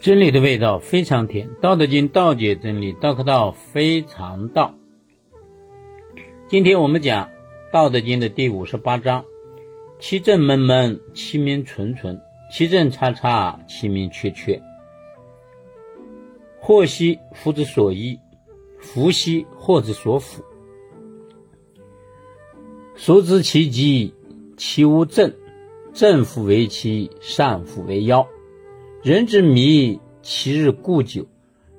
真理的味道非常甜，《道德经》道解真理，道可道非常道。今天我们讲《道德经》的第五十八章：其政闷闷，其名纯纯；其政叉叉，其名确确。祸兮福之所依，福兮祸之所伏。孰知其极，其无正？正复为奇，善复为妖。人之迷，其日固久。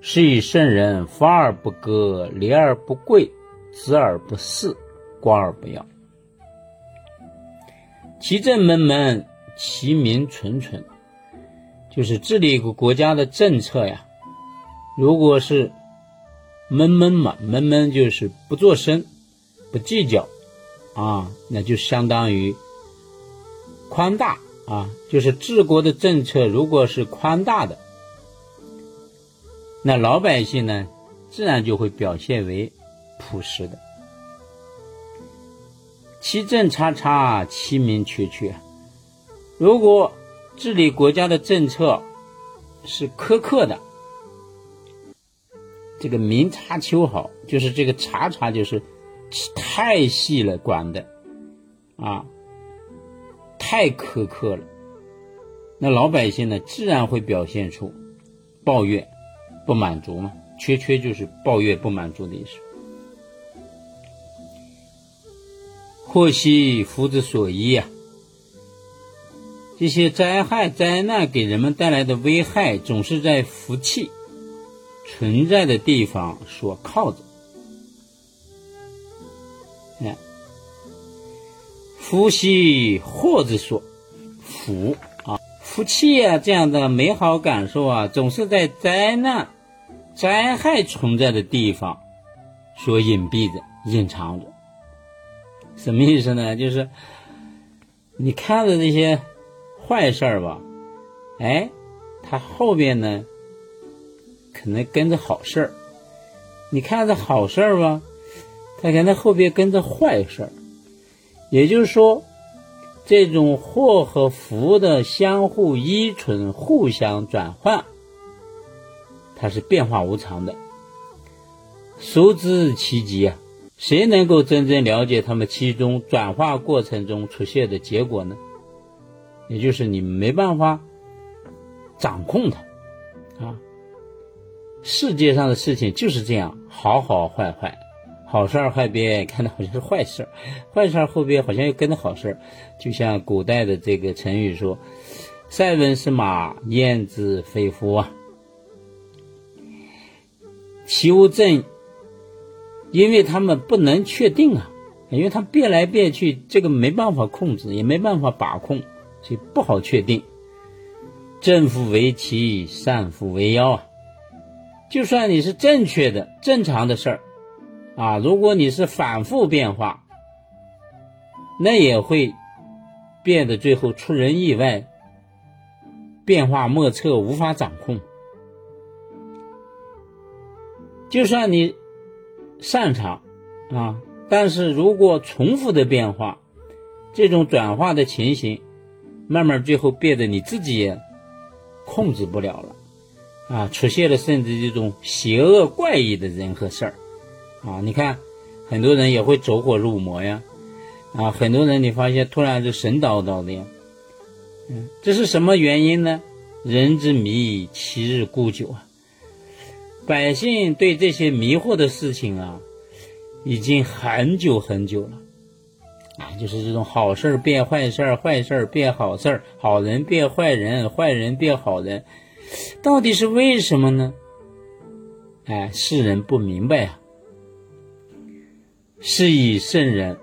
是以圣人发而不割，廉而不贵，直而不肆，观而不要。其政门门，其民淳淳。就是治理一个国家的政策呀。如果是闷闷嘛，闷闷就是不做声，不计较啊，那就相当于宽大。啊，就是治国的政策，如果是宽大的，那老百姓呢，自然就会表现为朴实的。其政察察，其民确确。如果治理国家的政策是苛刻的，这个明察秋毫，就是这个察察，就是太细了管的啊。太苛刻了，那老百姓呢，自然会表现出抱怨、不满足嘛。缺缺就是抱怨、不满足的意思。祸兮福之所依啊！这些灾害、灾难给人们带来的危害，总是在福气存在的地方所靠着。哎。福兮祸之所福啊，福气啊，这样的美好感受啊，总是在灾难、灾害存在的地方所隐蔽着、隐藏着。什么意思呢？就是你看着这些坏事儿吧，哎，它后边呢可能跟着好事儿；你看着好事儿吧，它可能后边跟着坏事儿。也就是说，这种祸和福的相互依存、互相转换，它是变化无常的。孰知其极啊？谁能够真正了解他们其中转化过程中出现的结果呢？也就是你没办法掌控它啊。世界上的事情就是这样，好好坏坏。好事儿后边看的好像是坏事儿，坏事儿后边好像又跟着好事儿，就像古代的这个成语说：“塞翁失马，焉知非福啊。”其无正，因为他们不能确定啊，因为他变来变去，这个没办法控制，也没办法把控，所以不好确定。正夫为奇，善夫为妖啊。就算你是正确的、正常的事儿。啊，如果你是反复变化，那也会变得最后出人意外，变化莫测，无法掌控。就算你擅长啊，但是如果重复的变化，这种转化的情形，慢慢最后变得你自己也控制不了了，啊，出现了甚至这种邪恶怪异的人和事儿。啊，你看，很多人也会走火入魔呀，啊，很多人你发现突然就神叨叨的呀，嗯，这是什么原因呢？人之迷，其日固久啊。百姓对这些迷惑的事情啊，已经很久很久了，啊，就是这种好事变坏事坏事变好事好人变坏人，坏人变好人，到底是为什么呢？哎，世人不明白啊。是以圣人，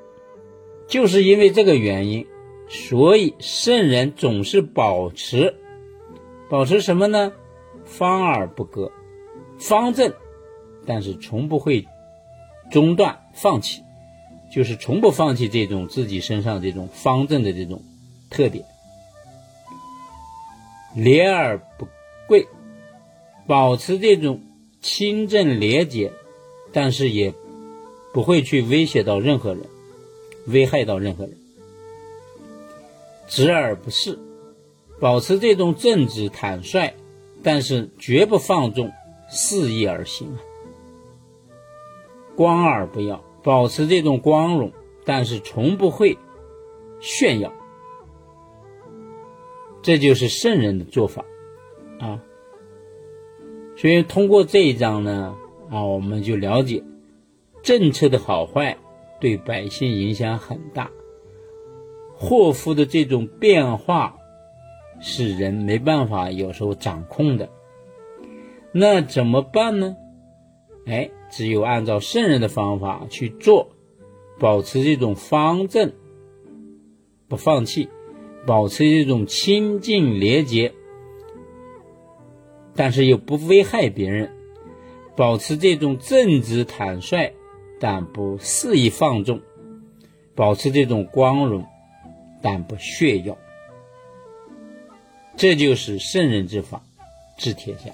就是因为这个原因，所以圣人总是保持，保持什么呢？方而不割，方正，但是从不会中断、放弃，就是从不放弃这种自己身上这种方正的这种特点。廉而不贵，保持这种清正廉洁，但是也。不会去威胁到任何人，危害到任何人。直而不是，保持这种正直坦率，但是绝不放纵，肆意而行啊。光而不要，保持这种光荣，但是从不会炫耀。这就是圣人的做法啊。所以通过这一章呢，啊，我们就了解政策的好坏对百姓影响很大，祸福的这种变化是人没办法有时候掌控的。那怎么办呢？哎，只有按照圣人的方法去做，保持这种方正，不放弃，保持这种清净廉洁。但是又不危害别人，保持这种正直坦率，但不肆意放纵；保持这种光荣，但不炫耀。这就是圣人之法，治天下。